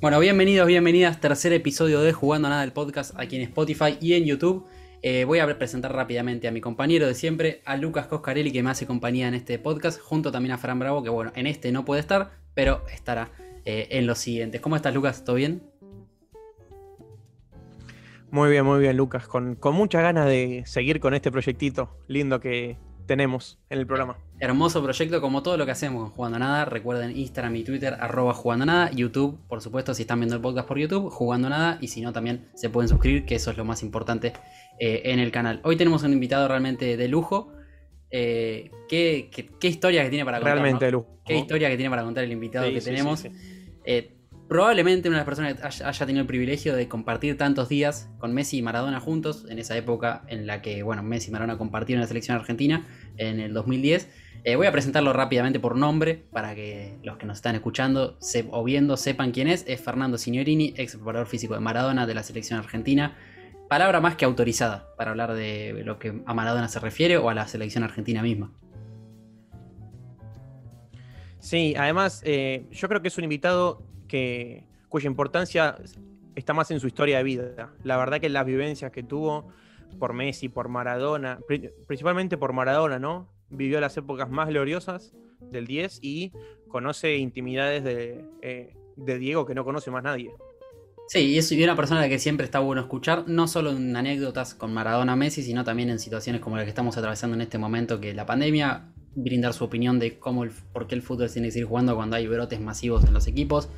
Bueno, bienvenidos, bienvenidas. Tercer episodio de Jugando Nada del podcast aquí en Spotify y en YouTube. Eh, voy a presentar rápidamente a mi compañero de siempre, a Lucas Coscarelli, que me hace compañía en este podcast, junto también a Fran Bravo, que bueno, en este no puede estar, pero estará eh, en los siguientes. ¿Cómo estás, Lucas? ¿Todo bien? Muy bien, muy bien, Lucas. Con, con muchas ganas de seguir con este proyectito lindo que, tenemos en el programa. Hermoso proyecto como todo lo que hacemos con Jugando Nada. Recuerden Instagram y Twitter, arroba Jugando Nada. YouTube, por supuesto, si están viendo el podcast por YouTube, Jugando Nada. Y si no, también se pueden suscribir, que eso es lo más importante eh, en el canal. Hoy tenemos un invitado realmente de lujo. Eh, ¿qué, historia que tiene para contar? Realmente de lujo. ¿Qué historia que tiene para contar el invitado que tenemos? Eh, probablemente una de las personas que haya, tenido el privilegio de compartir tantos días con Messi y Maradona juntos, en esa época en la que, bueno, Messi y Maradona compartieron la selección argentina en el 2010. Eh, voy a presentarlo rápidamente por nombre para que los que nos están escuchando o viendo sepan quién es. Es Fernando Signorini, ex preparador físico de Maradona de la selección argentina. Palabra más que autorizada para hablar de lo que a Maradona se refiere o a la selección argentina misma. Sí, además eh, yo creo que es un invitado cuya importancia está más en su historia de vida. La verdad que las vivencias que tuvo por Messi, por Maradona, principalmente por Maradona, ¿no? Vivió las épocas más gloriosas del 10 y conoce intimidades de, eh, de Diego que no conoce más nadie. Sí, y es una persona que siempre está bueno escuchar, no solo en anécdotas con Maradona Messi, sino también en situaciones como la que estamos atravesando en este momento, que la pandemia, brindar su opinión de cómo el, por qué el fútbol tiene que seguir jugando cuando hay brotes masivos en los equipos,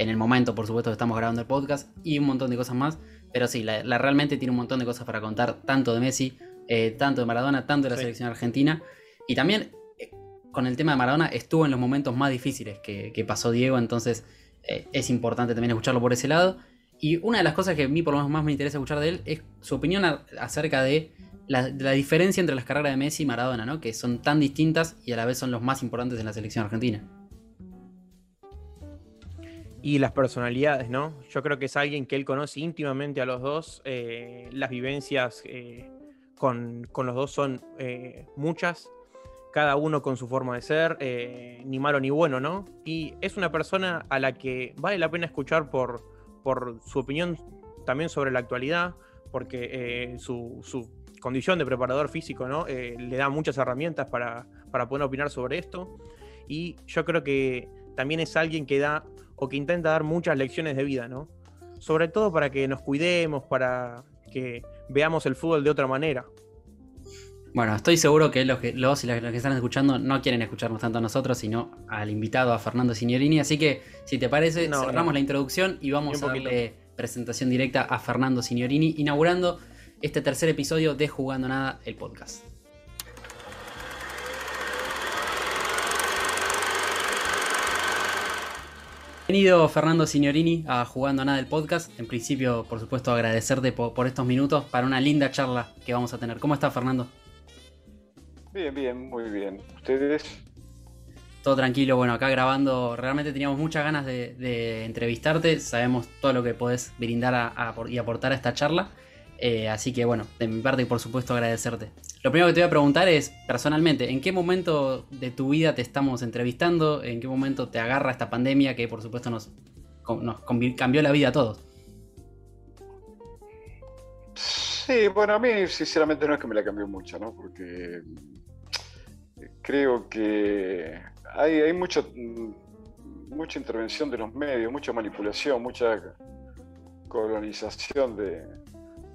en el momento, por supuesto, que estamos grabando el podcast y un montón de cosas más. Pero sí, la, realmente tiene un montón de cosas para contar, tanto de Messi, eh, tanto de Maradona, tanto de la selección argentina. Y también eh, con el tema de Maradona estuvo en los momentos más difíciles que, pasó Diego, entonces eh, es importante también escucharlo por ese lado. Y una de las cosas que a mí por lo menos más me interesa escuchar de él es su opinión acerca de la, de la, diferencia entre las carreras de Messi y Maradona, ¿no? que son tan distintas y a la vez son los más importantes en la selección argentina y las personalidades, ¿no? Yo creo que es alguien que él conoce íntimamente a los dos. Eh, las vivencias eh, con, los dos son eh, muchas, cada uno con su forma de ser, ni malo ni bueno, ¿no? Y es una persona a la que vale la pena escuchar por, por su opinión también sobre la actualidad, porque su, su, condición de preparador físico, ¿no? le da muchas herramientas para, para poder opinar sobre esto. Y yo creo que también es alguien que da o que intenta dar muchas lecciones de vida, ¿no? Sobre todo para que nos cuidemos, para que veamos el fútbol de otra manera. Bueno, estoy seguro que los, que, los y las que están escuchando no quieren escucharnos tanto a nosotros, sino al invitado, a Fernando Signorini. Así que, si te parece, cerramos la introducción y vamos a darle presentación directa a Fernando Signorini, inaugurando este tercer episodio de Jugando Nada, el podcast. Bienvenido Fernando Signorini a Jugando Nada del podcast. En principio, por supuesto, agradecerte por, estos minutos para una linda charla que vamos a tener. ¿Cómo estás, Fernando? Bien, bien, muy bien. ¿Ustedes? Todo tranquilo, bueno, acá grabando, realmente teníamos muchas ganas de, entrevistarte, sabemos todo lo que podés brindar y aportar a esta charla, eh, así que bueno, de mi parte, por supuesto, agradecerte. Lo primero que te voy a preguntar es, personalmente, ¿en qué momento de tu vida te estamos entrevistando? ¿En qué momento te agarra esta pandemia que por supuesto nos, nos cambió la vida a todos? Sí, bueno, a mí sinceramente no es que me la cambió mucho, ¿no? Porque creo que hay, hay mucho, mucha intervención de los medios, mucha manipulación, mucha colonización de,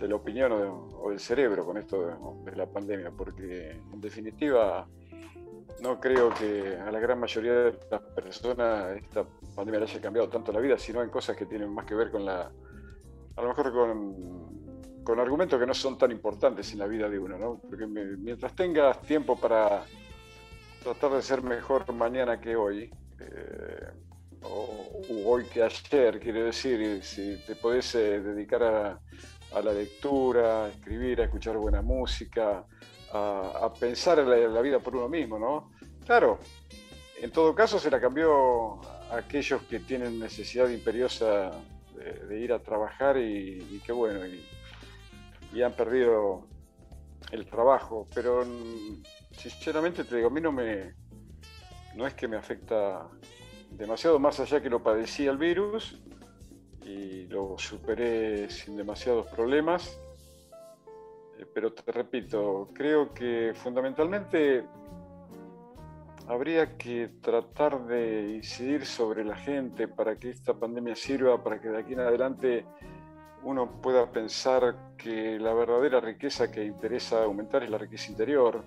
de la opinión o, del cerebro con esto de, la pandemia, porque en definitiva no creo que a la gran mayoría de las personas esta pandemia le haya cambiado tanto la vida, sino en cosas que tienen más que ver con la, a lo mejor con, con argumentos que no son tan importantes en la vida de uno, ¿no? Porque mientras tengas tiempo para tratar de ser mejor mañana que hoy, eh, o, hoy que ayer, quiero decir, si te podés eh, dedicar a, a la lectura, a escribir, a escuchar buena música, a, pensar en la, vida por uno mismo, ¿no? Claro, en todo caso se la cambió a aquellos que tienen necesidad imperiosa de, ir a trabajar y, qué bueno, y, han perdido el trabajo, pero sinceramente te digo, a mí no me, no es que me afecta demasiado más allá que lo padecía el virus, y lo superé sin demasiados problemas. Eh, pero te repito, creo que fundamentalmente habría que tratar de incidir sobre la gente para que esta pandemia sirva, para que de aquí en adelante uno pueda pensar que la verdadera riqueza que interesa aumentar es la riqueza interior,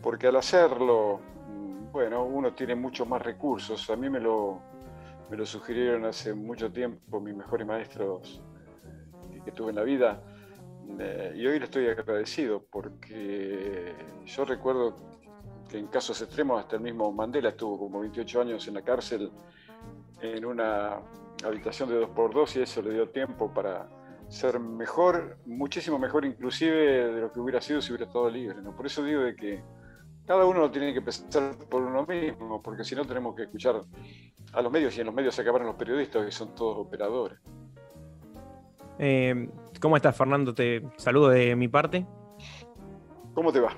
porque al hacerlo, mm, bueno, uno tiene muchos más recursos. A mí me lo, me lo sugirieron hace mucho tiempo mis mejores maestros que tuve en la vida, eh, y hoy le estoy agradecido, porque yo recuerdo que en casos extremos hasta el mismo Mandela estuvo como 28 años en la cárcel en una habitación de 2x2 y eso le dio tiempo para ser mejor, muchísimo mejor inclusive de lo que hubiera sido si hubiera estado libre. ¿no? Por eso digo de que cada uno tiene que pensar por uno mismo, porque si no tenemos que escuchar a los medios y en los medios se acabaron los periodistas que son todos operadores. Eh, ¿Cómo estás, Fernando? Te saludo de mi parte. ¿Cómo te va?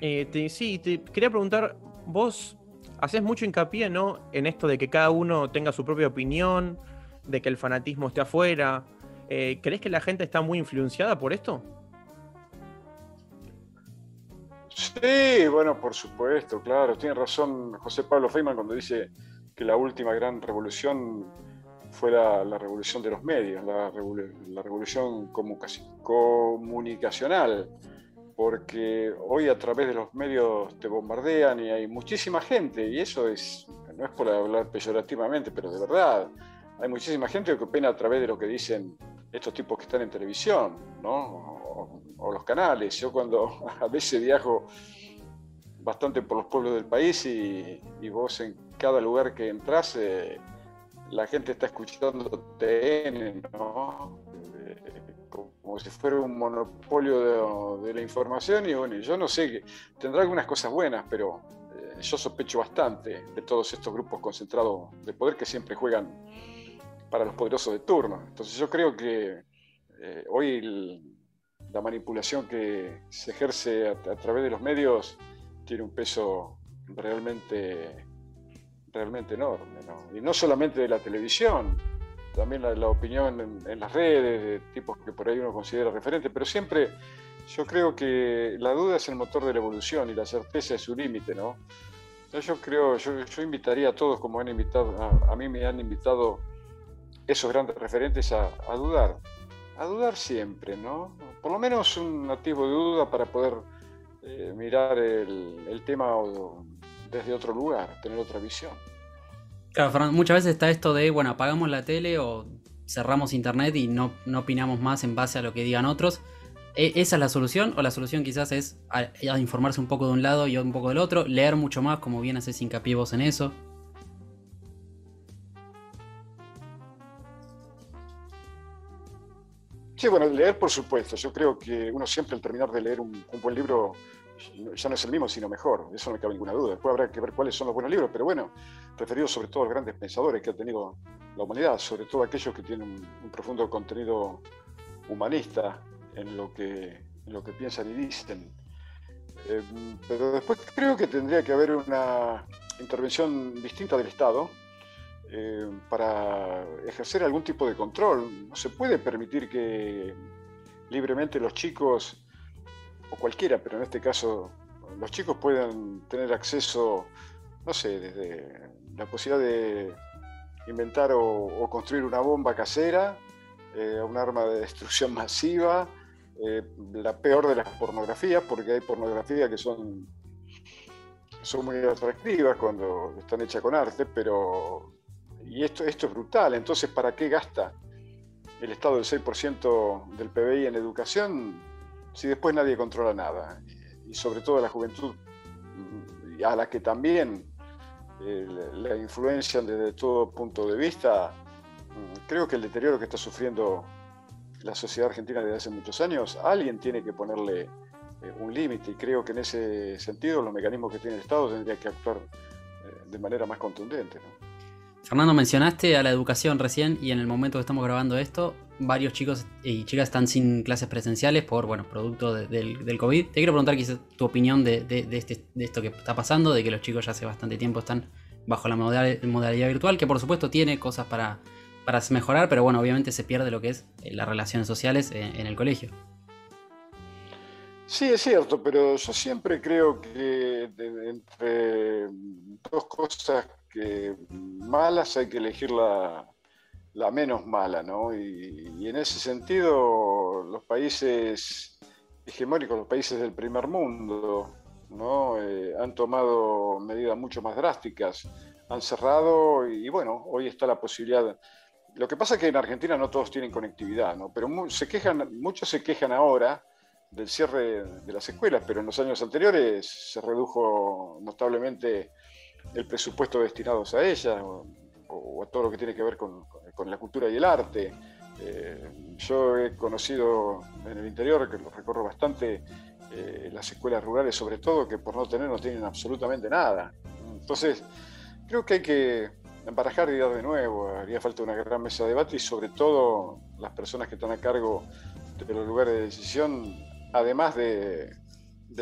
Eh, sí, te quería preguntar, vos haces mucho hincapié, ¿no? En esto de que cada uno tenga su propia opinión, de que el fanatismo esté afuera. Eh, ¿Crees que la gente está muy influenciada por esto? Sí, bueno, por supuesto, claro. Tiene razón José Pablo Feynman cuando dice que la última gran revolución fue la, revolución de los medios, la, la revolución comunicacional porque hoy a través de los medios te bombardean y hay muchísima gente, y eso es, no es por hablar peyorativamente, pero de verdad, hay muchísima gente que opina a través de lo que dicen estos tipos que están en televisión, ¿no? O, los canales. Yo cuando a veces viajo bastante por los pueblos del país y, vos en cada lugar que entras, eh, la gente está escuchando TN, ¿no? como si fuera un monopolio de, la información y bueno, yo no sé, tendrá algunas cosas buenas, pero eh, yo sospecho bastante de todos estos grupos concentrados de poder que siempre juegan para los poderosos de turno. Entonces yo creo que eh, hoy la manipulación que se ejerce a, través de los medios tiene un peso realmente, realmente enorme, y no solamente de la televisión, también la, opinión en, las redes de tipos que por ahí uno considera referentes, pero siempre yo creo que la duda es el motor de la evolución y la certeza es su límite, ¿no? Yo creo, yo, invitaría a todos, como han invitado, a, mí me han invitado esos grandes referentes a, dudar, a dudar siempre, ¿no? Por lo menos un atisbo de duda para poder eh, mirar el, el tema desde otro lugar, tener otra visión. Claro, Fernando, muchas veces está esto de, bueno, apagamos la tele o cerramos internet y no, no opinamos más en base a lo que digan otros. ¿E, ¿Esa es la solución? ¿O la solución quizás es informarse un poco de un lado y un poco del otro? ¿Leer mucho más, como bien haces hincapié vos en eso? Sí, bueno, leer por supuesto. Yo creo que uno siempre al terminar de leer un buen libro ya no es el mismo, sino mejor, eso no me cabe ninguna duda. Después habrá que ver cuáles son los buenos libros, pero bueno, referidos sobre todo a los grandes pensadores que ha tenido la humanidad, sobre todo aquellos que tienen un, profundo contenido humanista en lo que, lo que piensan y dicen. Eh, pero después creo que tendría que haber una intervención distinta del Estado eh, para ejercer algún tipo de control. No se puede permitir que libremente los chicos cualquiera, pero en este caso los chicos pueden tener acceso, no sé, desde la posibilidad de inventar o, construir una bomba casera, eh, un arma de destrucción masiva, eh, la peor de las pornografías, porque hay pornografías que son, son muy atractivas cuando están hechas con arte, pero... Y esto, esto es brutal, entonces ¿para qué gasta el Estado del 6% del PBI en educación si después nadie controla nada, y sobre todo la juventud, a la que también eh, la influencian desde todo punto de vista, mm, creo que el deterioro que está sufriendo la sociedad argentina desde hace muchos años, alguien tiene que ponerle eh, un límite y creo que en ese sentido los mecanismos que tiene el Estado tendrían que actuar eh, de manera más contundente. Fernando, mencionaste a la educación recién y en el momento que estamos grabando esto, varios chicos y chicas están sin clases presenciales por, bueno, producto del, COVID. Te quiero preguntar quizás tu opinión de, este, de, esto que está pasando, de que los chicos ya hace bastante tiempo están bajo la modalidad, virtual, que por supuesto tiene cosas para, para mejorar, pero bueno, obviamente se pierde lo que es eh, las relaciones sociales en, el colegio. Sí, es cierto, pero yo siempre creo que entre dos cosas malas hay que elegir la, menos mala, ¿no? Y, en ese sentido, los países hegemónicos, los países del primer mundo, ¿no? Eh, han tomado medidas mucho más drásticas, han cerrado y, bueno, hoy está la posibilidad. Lo que pasa es que en Argentina no todos tienen conectividad, ¿no? Pero se quejan, muchos se quejan ahora del cierre de las escuelas, pero en los años anteriores se redujo notablemente el presupuesto destinados a ellas o, a todo lo que tiene que ver con, la cultura y el arte. Eh, yo he conocido en el interior, que lo recorro bastante, eh, las escuelas rurales sobre todo, que por no tener no tienen absolutamente nada. Entonces, creo que hay que embarajar y dar de nuevo, haría falta una gran mesa de debate y sobre todo las personas que están a cargo de los lugares de decisión, además de,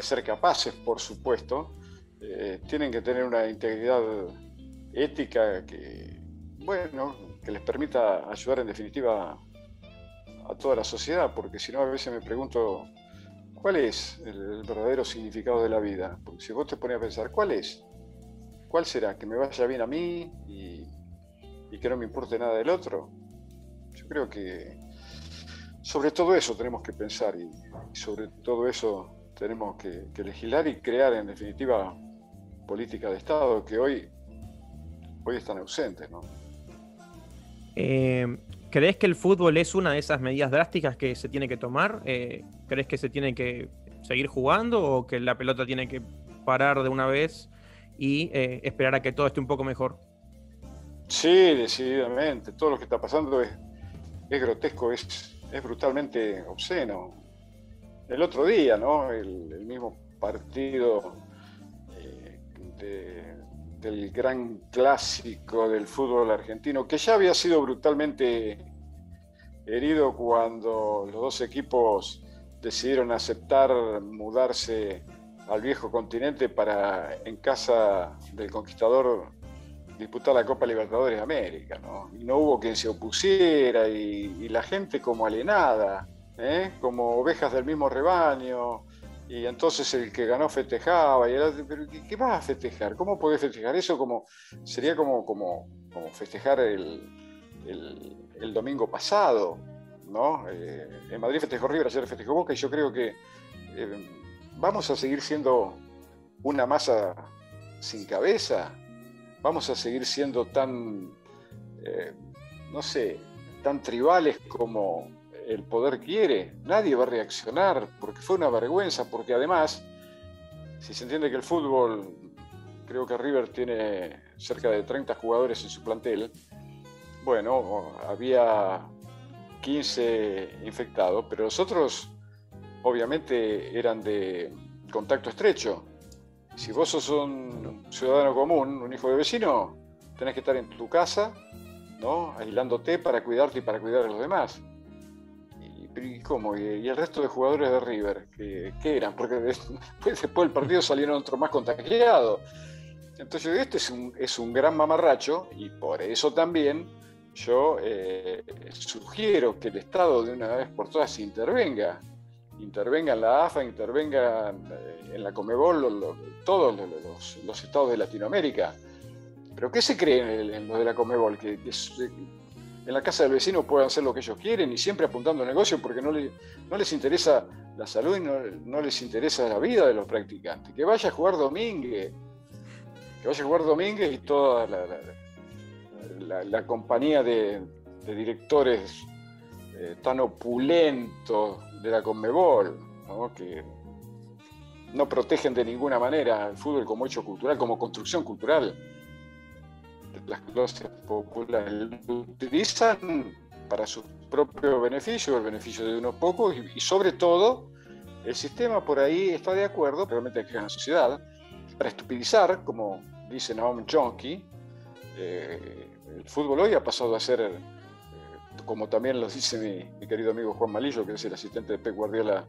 ser capaces, por supuesto, eh, tienen que tener una integridad ética que, bueno, que les permita ayudar en definitiva a toda la sociedad, porque si no a veces me pregunto ¿Cuál es el, verdadero significado de la vida? Porque si vos te pones a pensar, ¿cuál es? ¿Cuál será? ¿Que me vaya bien a mí y, que no me importe nada del otro? Yo creo que sobre todo eso tenemos que pensar y, sobre todo eso tenemos que, legislar y crear en definitiva política de Estado que hoy, hoy están ausentes. ¿no? Eh, ¿Crees que el fútbol es una de esas medidas drásticas que se tiene que tomar? Eh, ¿Crees que se tiene que seguir jugando o que la pelota tiene que parar de una vez y eh, esperar a que todo esté un poco mejor? Sí, decididamente. Todo lo que está pasando es, grotesco, es, es, brutalmente obsceno. El otro día, ¿no? El, mismo partido del gran clásico del fútbol argentino, que ya había sido brutalmente herido cuando los dos equipos decidieron aceptar mudarse al viejo continente para en casa del conquistador disputar la Copa Libertadores de América. No, y no hubo quien se opusiera y, la gente como alienada, ¿eh? como ovejas del mismo rebaño. Y entonces el que ganó festejaba, pero ¿qué, vas a festejar? ¿Cómo podés festejar eso? Como, sería como, como, como festejar el, el domingo pasado, ¿no? Eh, en Madrid festejó River, ayer festejó Boca y yo creo que eh, vamos a seguir siendo una masa sin cabeza, vamos a seguir siendo tan, eh, no sé, tan tribales como el poder quiere. Nadie va a reaccionar porque fue una vergüenza, porque además, si se entiende que el fútbol, creo que River tiene cerca de 30 jugadores en su plantel, bueno, había 15 infectados, pero los otros obviamente eran de contacto estrecho. Si vos sos un ciudadano común, un hijo de vecino, tenés que estar en tu casa, ¿no? aislándote para cuidarte y para cuidar a los demás. ¿Y, cómo? ¿Y, el resto de jugadores de River? ¿Qué, eran? Porque después, del partido salieron otros más contagiados. Entonces, este es un, es un gran mamarracho y por eso también yo eh, sugiero que el Estado de una vez por todas intervenga, intervenga en la AFA, intervenga en la Comebol, todos los, estados de Latinoamérica. ¿Pero qué se cree en, lo de la Comebol? Que, en la casa del vecino pueden hacer lo que ellos quieren y siempre apuntando al negocio porque no, no les interesa la salud y no, les interesa la vida de los practicantes. Que vaya a jugar Domínguez, que vaya a jugar Domínguez y toda la la, compañía de, directores eh, tan opulentos de la Conmebol, que no protegen de ninguna manera el fútbol como hecho cultural, como construcción cultural. Las clases populares lo utilizan para su propio beneficio, el beneficio de unos pocos, y, sobre todo, el sistema por ahí está de acuerdo, realmente que en la sociedad, para estupidizar, como dice Naomi Chomsky, eh, el fútbol hoy ha pasado a ser, eh, como también lo dice mi, querido amigo Juan Malillo, que es el asistente de Pep Guardiola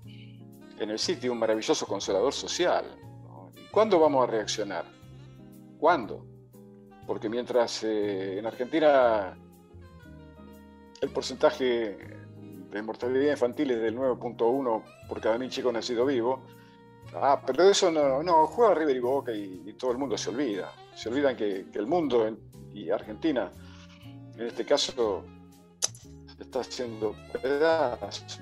en el City, un maravilloso consolador social. ¿Cuándo vamos a reaccionar? ¿Cuándo? Porque mientras eh, en Argentina el porcentaje de mortalidad infantil es del 9.1 por cada mil chicos nacidos vivos. Ah, pero eso no, no, juega River y Boca y, todo el mundo se olvida. Se olvidan que, el mundo y Argentina, en este caso, se está haciendo pedazos.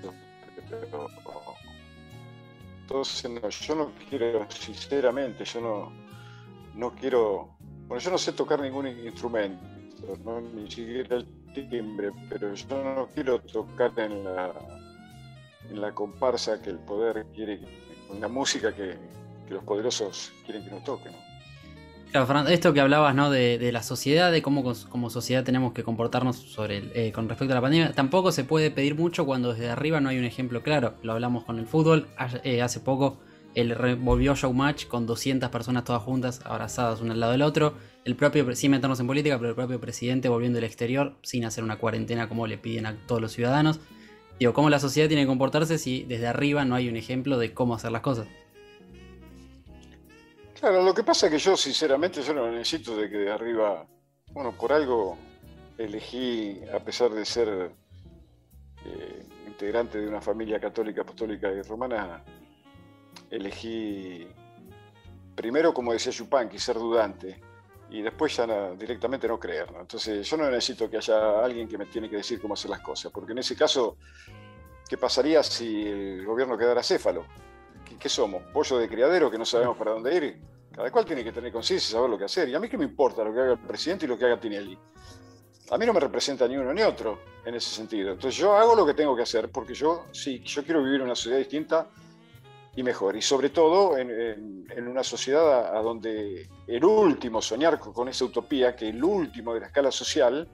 entonces, yo no quiero, sinceramente, yo no, no quiero, bueno, yo no sé tocar ningún instrumento, ni siquiera el timbre, pero yo no quiero tocar en la, en la comparsa que el poder quiere, en la música que, los poderosos quieren que nos toquen. Fernando, esto que hablabas ¿no? de, la sociedad, de cómo como sociedad tenemos que comportarnos sobre eh, con respecto a la pandemia, tampoco se puede pedir mucho cuando desde arriba no hay un ejemplo claro. Lo hablamos con el fútbol, eh, hace poco el volvió showmatch con 200 personas todas juntas, abrazadas una al lado del otro el propio, sin meternos en política, pero el propio presidente volviendo del exterior sin hacer una cuarentena como le piden a todos los ciudadanos. Digo, ¿cómo la sociedad tiene que comportarse si desde arriba no hay un ejemplo de cómo hacer las cosas? Claro, lo que pasa es que yo sinceramente yo no necesito de que de arriba, bueno, por algo elegí, a pesar de ser eh, integrante de una familia católica, apostólica y romana, elegí primero, como decía Yupanqui, ser dudante y después ya directamente no creer. Entonces yo no necesito que haya alguien que me tiene que decir cómo hacer las cosas, porque en ese caso, ¿qué pasaría si el gobierno quedara céfalo? ¿Qué, somos? ¿Pollo de criadero que no sabemos para dónde ir? Cada cual tiene que tener conciencia y saber lo que hacer. Y a mí qué me importa lo que haga el presidente y lo que haga Tinelli. A mí no me representa ni uno ni otro en ese sentido. Entonces yo hago lo que tengo que hacer porque yo sí, yo quiero vivir una sociedad distinta y mejor. Y sobre todo en, una sociedad a, donde el último, soñar con, esa utopía, que el último de la escala social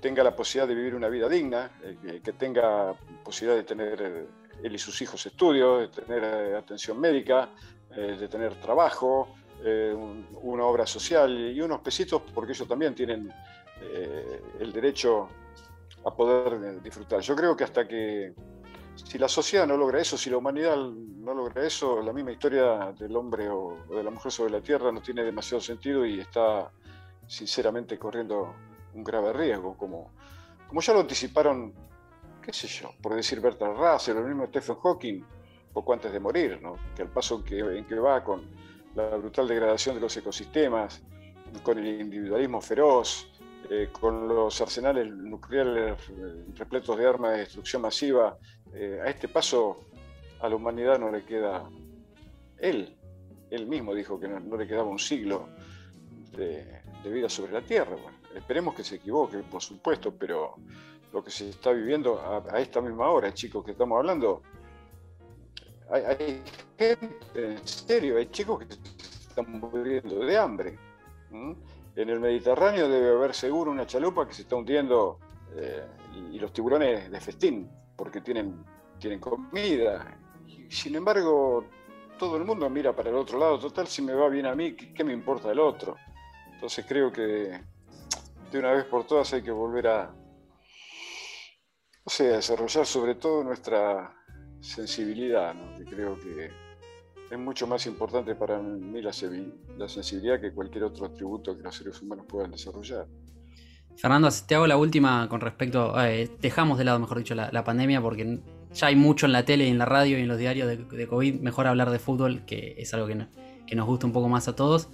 tenga la posibilidad de vivir una vida digna, eh, que, tenga posibilidad de tener eh, él y sus hijos estudios, de tener eh, atención médica, de tener trabajo, una obra social y unos pesitos, porque ellos también tienen el derecho a poder disfrutar. Yo creo que hasta que si la sociedad no logra eso, si la humanidad no logra eso, la misma historia del hombre o, de la mujer sobre la Tierra no tiene demasiado sentido y está sinceramente corriendo un grave riesgo, como, como ya lo anticiparon, qué sé yo, por decir Bertrand Russell, el mismo Stephen Hawking, poco antes de morir, que al paso que, en que va con la brutal degradación de los ecosistemas, con el individualismo feroz, eh, con los arsenales nucleares repletos de armas de destrucción masiva, eh, a este paso a la humanidad no le queda él. Él mismo dijo que no, le quedaba un siglo de, vida sobre la Tierra. esperemos que se equivoque, por supuesto, pero lo que se está viviendo a, esta misma hora, chicos, que estamos hablando, hay, gente, en serio, hay chicos que se están muriendo de hambre. En el Mediterráneo debe haber seguro una chalupa que se está hundiendo eh, y, los tiburones de festín, porque tienen, tienen comida. Y, sin embargo, todo el mundo mira para el otro lado. Total, si me va bien a mí, ¿qué, me importa el otro? Entonces creo que de una vez por todas hay que volver a, desarrollar sobre todo nuestra sensibilidad, ¿no? que creo que es mucho más importante para mí la, sensibilidad que cualquier otro atributo que los seres humanos puedan desarrollar. Fernando, te hago la última con respecto, eh, dejamos de lado, mejor dicho, la, pandemia porque ya hay mucho en la tele y en la radio y en los diarios de, COVID, mejor hablar de fútbol, que es algo que, nos gusta un poco más a todos.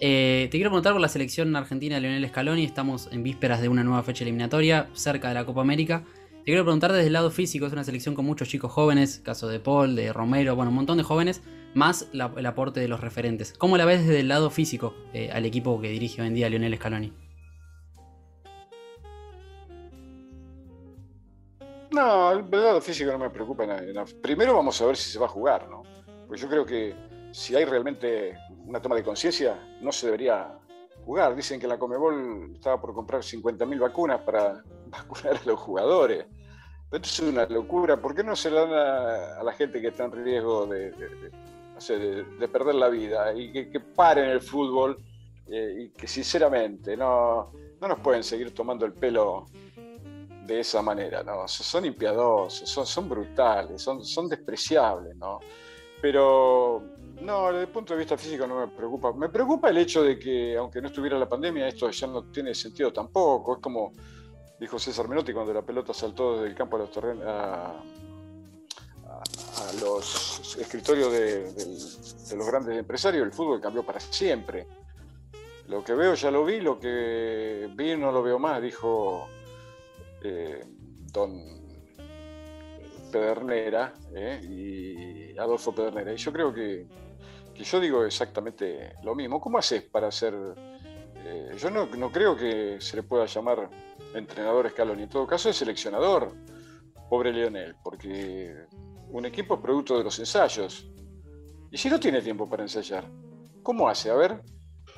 Eh, te quiero preguntar por la selección argentina de Lionel Scaloni, estamos en vísperas de una nueva fecha eliminatoria, cerca de la Copa América. Te quiero preguntar desde el lado físico, es una selección con muchos chicos jóvenes, caso de Paul, de Romero, bueno, un montón de jóvenes, más el aporte de los referentes. ¿Cómo la ves desde el lado físico eh, al equipo que dirige hoy en día Lionel Scaloni? No, el lado físico no me preocupa nada. Primero vamos a ver si se va a jugar, ¿no? Pues yo creo que si hay realmente una toma de conciencia, no se debería jugar. Dicen que la Comebol estaba por comprar 50.000 vacunas para vacunar a los jugadores. Esto es una locura. ¿Por qué no se le dan a, la gente que está en riesgo de, perder la vida y que, que paren el fútbol eh, y que sinceramente no, no nos pueden seguir tomando el pelo de esa manera, ¿no? Son impiadosos, son, brutales, son, son despreciables, ¿no? Pero no, desde el punto de vista físico no me preocupa. Me preocupa el hecho de que, aunque no estuviera la pandemia, esto ya no tiene sentido tampoco. Es como dijo César Menotti cuando la pelota saltó desde el campo a los los escritorios de, los grandes empresarios, el fútbol cambió para siempre. Lo que veo ya lo vi, lo que vi no lo veo más, dijo eh, don Pedernera eh, y Adolfo Pedernera. Y yo creo que, yo digo exactamente lo mismo. ¿Cómo haces para hacer eh, yo no, creo que se le pueda llamar entrenador escalón, en todo caso es seleccionador, pobre Leonel, porque un equipo es producto de los ensayos. Y si no tiene tiempo para ensayar, ¿cómo hace? A ver,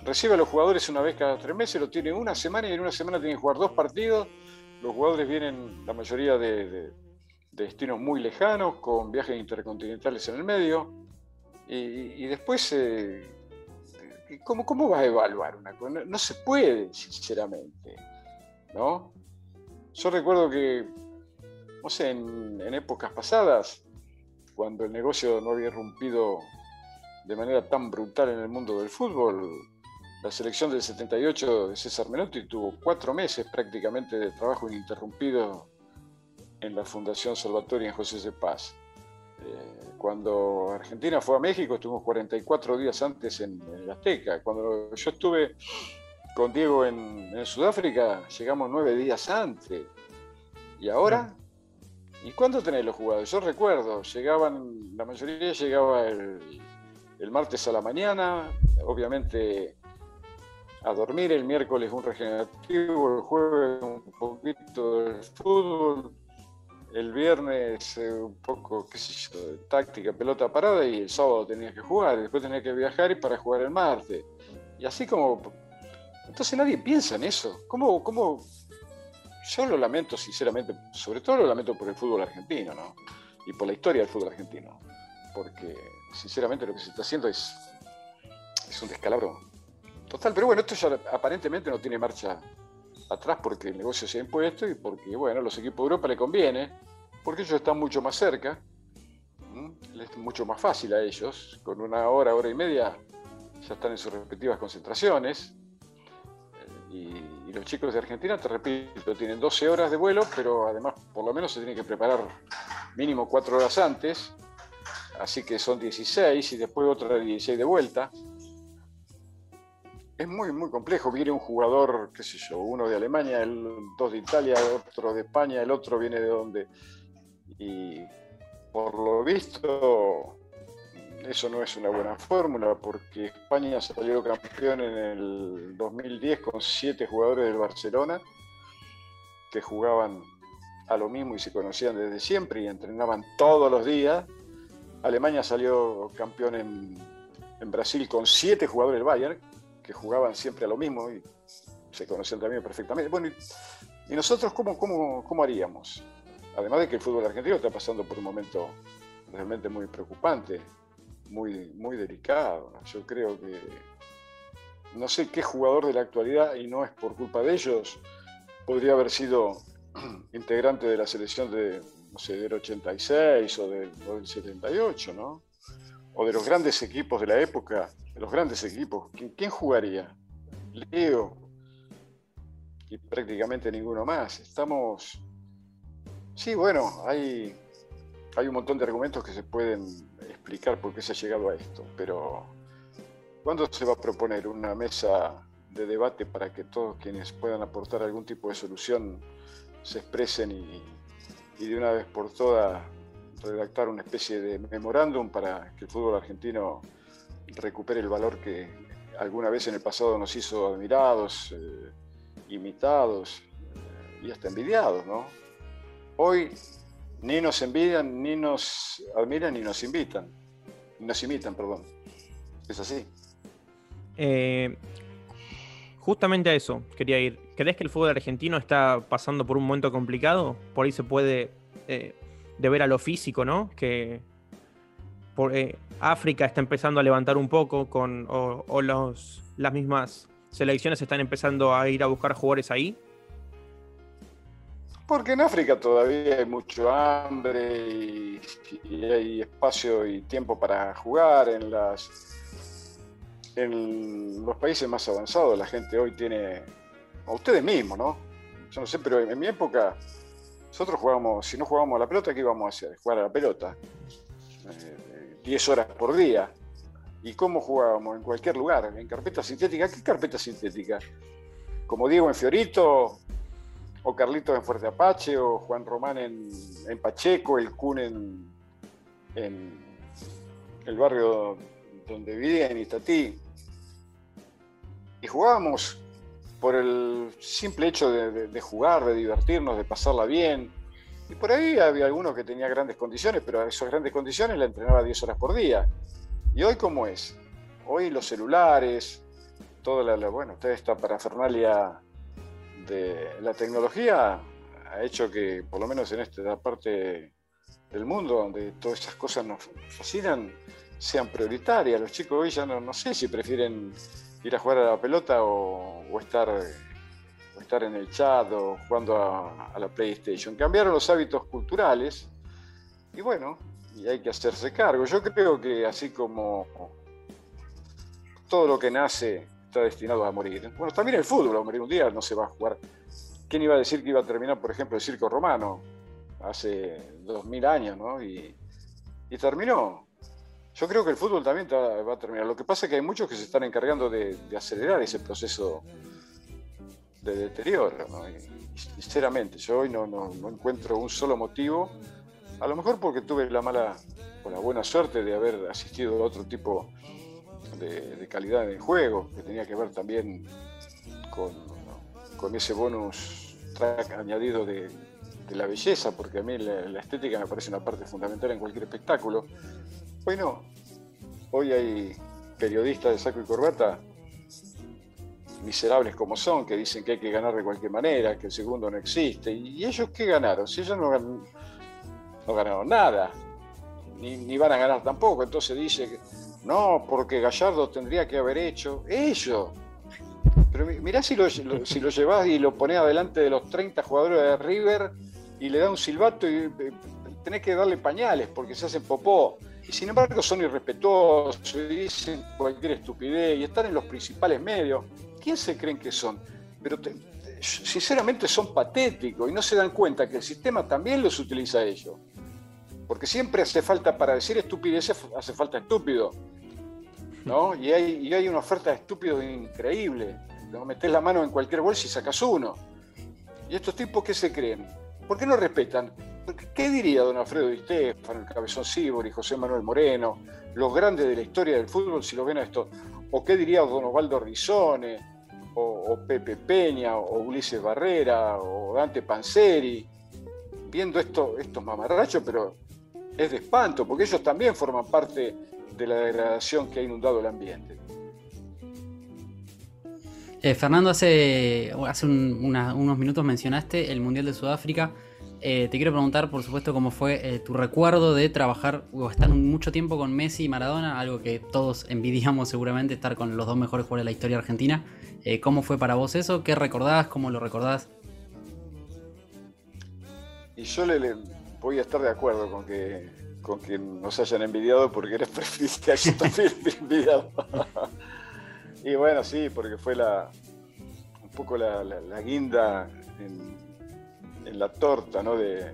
recibe a los jugadores una vez cada tres meses, lo tiene una semana y en una semana tiene que jugar dos partidos. Los jugadores vienen, la mayoría de, destinos muy lejanos, con viajes intercontinentales en el medio. Y, después eh, ¿Cómo, ¿Cómo vas a evaluar una cosa? No, se puede, sinceramente. ¿no? Yo recuerdo que, no sé, en, épocas pasadas, cuando el negocio no había irrumpido de manera tan brutal en el mundo del fútbol, la selección del 78 de César Menotti tuvo cuatro meses prácticamente de trabajo ininterrumpido en la Fundación Salvatoria en José de Paz. Eh, cuando Argentina fue a México, estuvimos 44 días antes en, Azteca. Cuando yo estuve con Diego en, Sudáfrica, llegamos nueve días antes. ¿Y ahora? ¿Y cuándo tenés los jugadores? Yo recuerdo, llegaban, la mayoría llegaba el, el martes a la mañana, obviamente a dormir, el miércoles un regenerativo, el jueves un poquito de fútbol, el viernes eh, un poco, qué sé yo, táctica, pelota parada y el sábado tenía que jugar, y después tenía que viajar y para jugar el martes. Y así como... Entonces nadie piensa en eso. ¿Cómo, cómo... Yo lo lamento sinceramente, sobre todo lo lamento por el fútbol argentino, ¿no? Y por la historia del fútbol argentino. Porque sinceramente lo que se está haciendo es, es un descalabro total. Pero bueno, esto ya aparentemente no tiene marcha atrás porque el negocio se ha impuesto y porque, bueno, los equipos de Europa le conviene, porque ellos están mucho más cerca, es mucho más fácil a ellos, con una hora, hora y media ya están en sus respectivas concentraciones. Eh, y, los chicos de Argentina, te repito, tienen 12 horas de vuelo, pero además por lo menos se tienen que preparar mínimo 4 horas antes, así que son 16 y después otra 16 de vuelta es muy, muy complejo. Viene un jugador, qué sé yo, uno de Alemania, dos de Italia, otro de España, el otro viene de donde. Y por lo visto, eso no es una buena fórmula, porque España salió campeón en el 2010 con siete jugadores del Barcelona que jugaban a lo mismo y se conocían desde siempre y entrenaban todos los días. Alemania salió campeón en, en Brasil con siete jugadores del Bayern, que jugaban siempre a lo mismo y se conocían también perfectamente. Bueno, ¿y, nosotros cómo, cómo, cómo haríamos? Además de que el fútbol argentino está pasando por un momento realmente muy preocupante, muy, muy delicado. Yo creo que no sé qué jugador de la actualidad, y no es por culpa de ellos, podría haber sido integrante de la selección de, no sé, del 86 o, del 78, ¿no? O de los grandes equipos de la época los grandes equipos, ¿quién, jugaría? Leo y prácticamente ninguno más. Estamos. Sí, bueno, hay, hay un montón de argumentos que se pueden explicar por qué se ha llegado a esto, pero ¿cuándo se va a proponer una mesa de debate para que todos quienes puedan aportar algún tipo de solución se expresen y, y de una vez por todas redactar una especie de memorándum para que el fútbol argentino recupere el valor que alguna vez en el pasado nos hizo admirados, eh, imitados eh, y hasta envidiados, ¿no? Hoy ni nos envidian, ni nos admiran, ni nos invitan. Nos imitan, perdón. Es así. Eh, justamente a eso quería ir. ¿Crees que el fútbol argentino está pasando por un momento complicado? Por ahí se puede deber a lo físico, ¿no? Que eh, África está empezando a levantar un poco con, o, los, las mismas selecciones están empezando a ir a buscar jugadores ahí? Porque en África todavía hay mucho hambre y, hay espacio y tiempo para jugar en las en los países más avanzados. La gente hoy tiene, a ustedes mismos, ¿no? yo no sé, pero en, mi época nosotros jugábamos, si no jugábamos a la pelota, ¿qué íbamos a hacer? Jugar a la pelota. 10 eh, horas por día. ¿Y cómo jugábamos? En cualquier lugar, en carpeta sintética. ¿Qué carpeta sintética? Como Diego en Fiorito, o Carlitos en Fuerte Apache, o Juan Román en, Pacheco, el Kun en, en, el barrio donde vivía, en Istatí. Y jugábamos por el simple hecho de, jugar, de divertirnos, de pasarla bien. Y por ahí había algunos que tenía grandes condiciones, pero a esas grandes condiciones la entrenaba 10 horas por día. ¿Y hoy cómo es? Hoy los celulares, toda la, bueno, toda esta parafernalia de la tecnología ha hecho que, por lo menos en esta parte del mundo, donde todas esas cosas nos fascinan, sean prioritarias. Los chicos hoy ya no, no sé si prefieren ir a jugar a la pelota o, estar, estar en el chat o jugando a, la PlayStation. Cambiaron los hábitos culturales y bueno, hay que hacerse cargo. Yo creo que así como todo lo que nace está destinado a morir. Bueno, también el fútbol a morir un día no se va a jugar. ¿Quién iba a decir que iba a terminar, por ejemplo, el circo romano hace dos mil años, ¿no? Y, y terminó. Yo creo que el fútbol también va a terminar. Lo que pasa es que hay muchos que se están encargando de, acelerar ese proceso de deterioro. sinceramente, yo hoy no, encuentro un solo motivo, a lo mejor porque tuve la mala o la buena suerte de haber asistido a otro tipo de, calidad el juego, que tenía que ver también con, con ese bonus track añadido de, la belleza, porque a mí la estética me parece una parte fundamental en cualquier espectáculo. Hoy no. Hoy hay periodistas de saco y corbata, miserables como son, que dicen que hay que ganar de cualquier manera, que el segundo no existe. ¿Y ellos qué ganaron? Si ellos no, ganaron nada, ni, van a ganar tampoco. Entonces dice no, porque Gallardo tendría que haber hecho. Ellos. Pero mirá si lo, si lo llevas y lo pones adelante de los 30 jugadores de River y le da un silbato y eh, tenés que darle pañales porque se hacen popó y sin embargo son irrespetuosos, dicen cualquier estupidez y están en los principales medios. ¿Quién se creen que son? Pero sinceramente son patéticos y no se dan cuenta que el sistema también los utiliza a ellos. Porque siempre hace falta, para decir estupideces, hace falta estúpido. ¿no? Y, hay, hay una oferta de estúpidos increíble. ¿no? Metes la mano en cualquier bolsa y sacas uno. ¿Y estos tipos qué se creen? ¿Por qué no respetan? ¿Qué diría don Alfredo Di Stefano, el Cabezón Sibori, José Manuel Moreno, los grandes de la historia del fútbol si lo ven a esto? ¿O qué diría don Osvaldo Rizone, o, Pepe Peña, o Ulises Barrera, o Dante Panzeri? Viendo esto, estos mamarrachos, pero es de espanto, porque ellos también forman parte de la degradación que ha inundado el ambiente. Eh, Fernando, hace, hace unos minutos mencionaste el Mundial de Sudáfrica. Eh, te quiero preguntar, por supuesto, cómo fue eh, tu recuerdo de trabajar o estar mucho tiempo con Messi y Maradona, algo que todos envidiamos seguramente, estar con los dos mejores jugadores de la historia argentina. Eh, ¿Cómo fue para vos eso? ¿Qué recordás? ¿Cómo lo recordás? Y yo le, voy a estar de acuerdo con que, con que nos hayan envidiado porque eres perfecta, yo también envidiado. y bueno, sí, porque fue la un poco la, la guinda en, en la torta ¿no? de,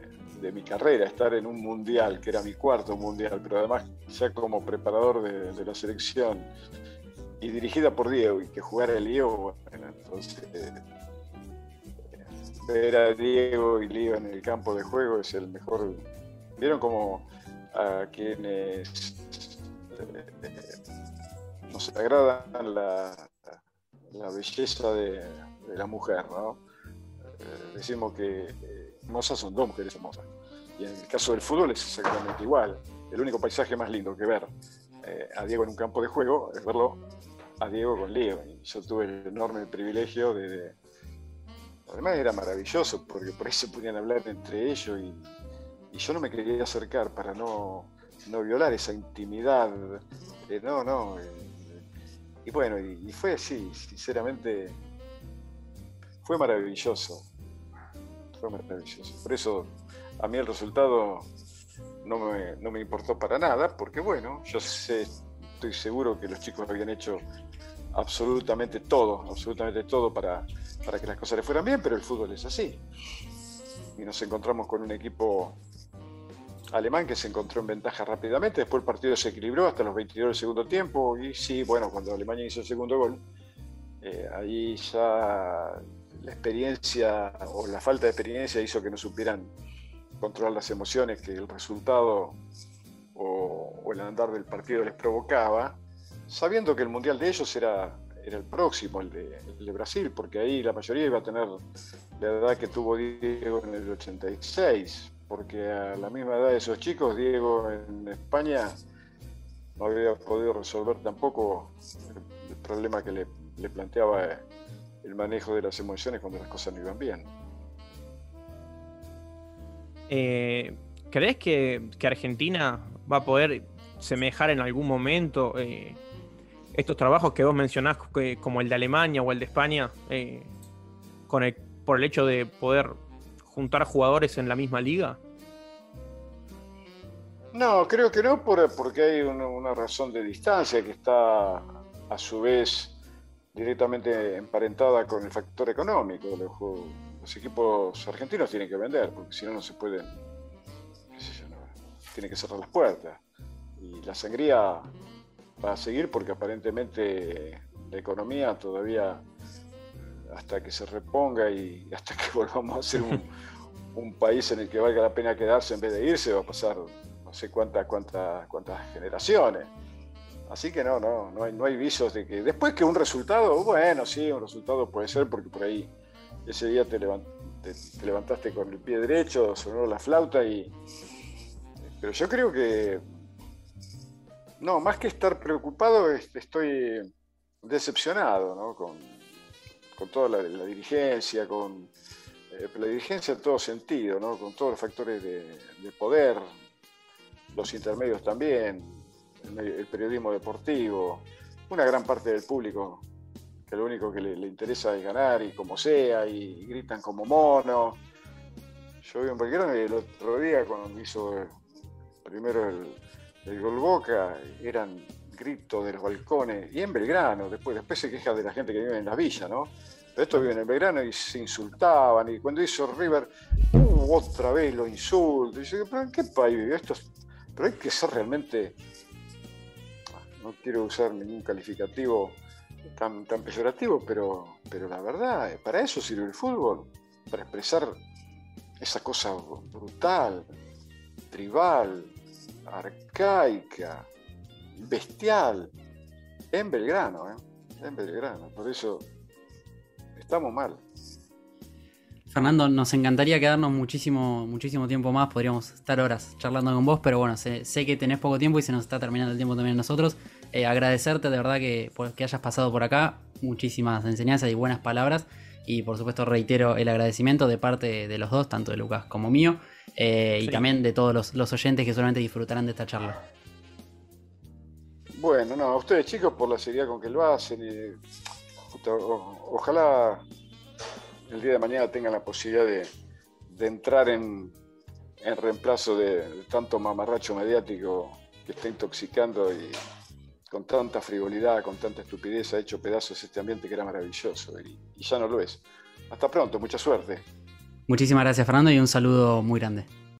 mi carrera, estar en un mundial, que era mi cuarto mundial, pero además ya como preparador de, la selección y dirigida por Diego y que jugara el Diego, bueno, entonces eh, ver a Diego y Lío en el campo de juego es el mejor. Vieron como a quienes eh, nos agradan la, belleza de la mujer, ¿no? Eh, decimos que eh, hermosas son dos mujeres hermosas. Y en el caso del fútbol es exactamente igual. El único paisaje más lindo que ver eh, a Diego en un campo de juego es verlo a Diego con Leo. Y yo tuve el enorme privilegio de, Además era maravilloso porque por ahí se podían hablar entre ellos y, yo no me quería acercar para no, no violar esa intimidad. no, no. y bueno, y, fue así, sinceramente fue maravilloso. Fue maravilloso. Por eso a mí el resultado no me, no me importó para nada, porque bueno, yo sé, estoy seguro que los chicos habían hecho absolutamente todo, absolutamente todo para para que las cosas le fueran bien, pero el fútbol es así. Y nos encontramos con un equipo alemán que se encontró en ventaja rápidamente, después el partido se equilibró hasta los 22 del segundo tiempo, y sí, bueno, cuando Alemania hizo el segundo gol, eh, ahí ya la experiencia o la falta de experiencia hizo que no supieran controlar las emociones que el resultado o, el andar del partido les provocaba, sabiendo que el mundial de ellos era, era el próximo, el de, Brasil, porque ahí la mayoría iba a tener la edad que tuvo Diego en el 86, porque a la misma edad de esos chicos, Diego en España no había podido resolver tampoco el, problema que le, le planteaba el manejo de las emociones cuando las cosas no iban bien. Eh, ¿Crees que, Argentina va a poder semejar en algún momento eh, estos trabajos que vos mencionás, como el de Alemania o el de España, eh, con el, por el hecho de poder juntar jugadores en la misma liga? No, creo que no, porque hay una razón de distancia que está a su vez directamente emparentada con el factor económico. Los, equipos argentinos tienen que vender, porque si no, no se pueden. Qué tienen que cerrar las puertas. Y la sangría va a seguir porque aparentemente la economía todavía, hasta que se reponga y hasta que volvamos a ser un, un país en el que valga la pena quedarse en vez de irse, va a pasar no sé cuántas, cuántas, cuántas generaciones. Así que no, no, no hay, no hay visos de que. Después que un resultado, bueno, sí, un resultado puede ser porque por ahí ese día te, levantaste con el pie derecho, sonó la flauta y. Pero yo creo que. No, más que estar preocupado, estoy decepcionado ¿no? con, toda la, dirigencia, con eh, la dirigencia en todo sentido, ¿no? con todos los factores de poder, los intermedios también, el periodismo deportivo, una gran parte del público que lo único que le, interesa es ganar y como sea, y, gritan como mono. Yo vi un Belgrano el otro día cuando hizo primero el, el gol Boca, eran gritos de los balcones, y en Belgrano, después, después se queja de la gente que vive en la villa, ¿no? Pero estos viven en Belgrano y se insultaban, y cuando hizo River, uh, otra vez los insultos. Y yo, ¿pero en qué país vive esto? Pero hay que ser realmente no quiero usar ningún calificativo tan, tan peyorativo, pero, pero la verdad, eh, para eso sirve el fútbol, para expresar esa cosa brutal, tribal, arcaica, bestial, en Belgrano, ¿eh? en Belgrano. Por eso estamos mal. Fernando, nos encantaría quedarnos muchísimo, muchísimo tiempo más, podríamos estar horas charlando con vos, pero bueno, sé, sé que tenés poco tiempo y se nos está terminando el tiempo también nosotros. Eh, agradecerte de verdad que, que hayas pasado por acá. Muchísimas enseñanzas y buenas palabras. Y por supuesto reitero el agradecimiento de parte de los dos, tanto de Lucas como mío, eh, y también de todos los, oyentes que solamente disfrutarán de esta charla. Bueno, no, a ustedes chicos por la seriedad con que lo hacen. ojalá el día de mañana tengan la posibilidad de, entrar en, en reemplazo de, tanto mamarracho mediático que está intoxicando y con tanta frivolidad, con tanta estupidez, ha hecho pedazos este ambiente que era maravilloso y, y ya no lo es. Hasta pronto, mucha suerte. Muchísimas gracias Fernando y un saludo muy grande.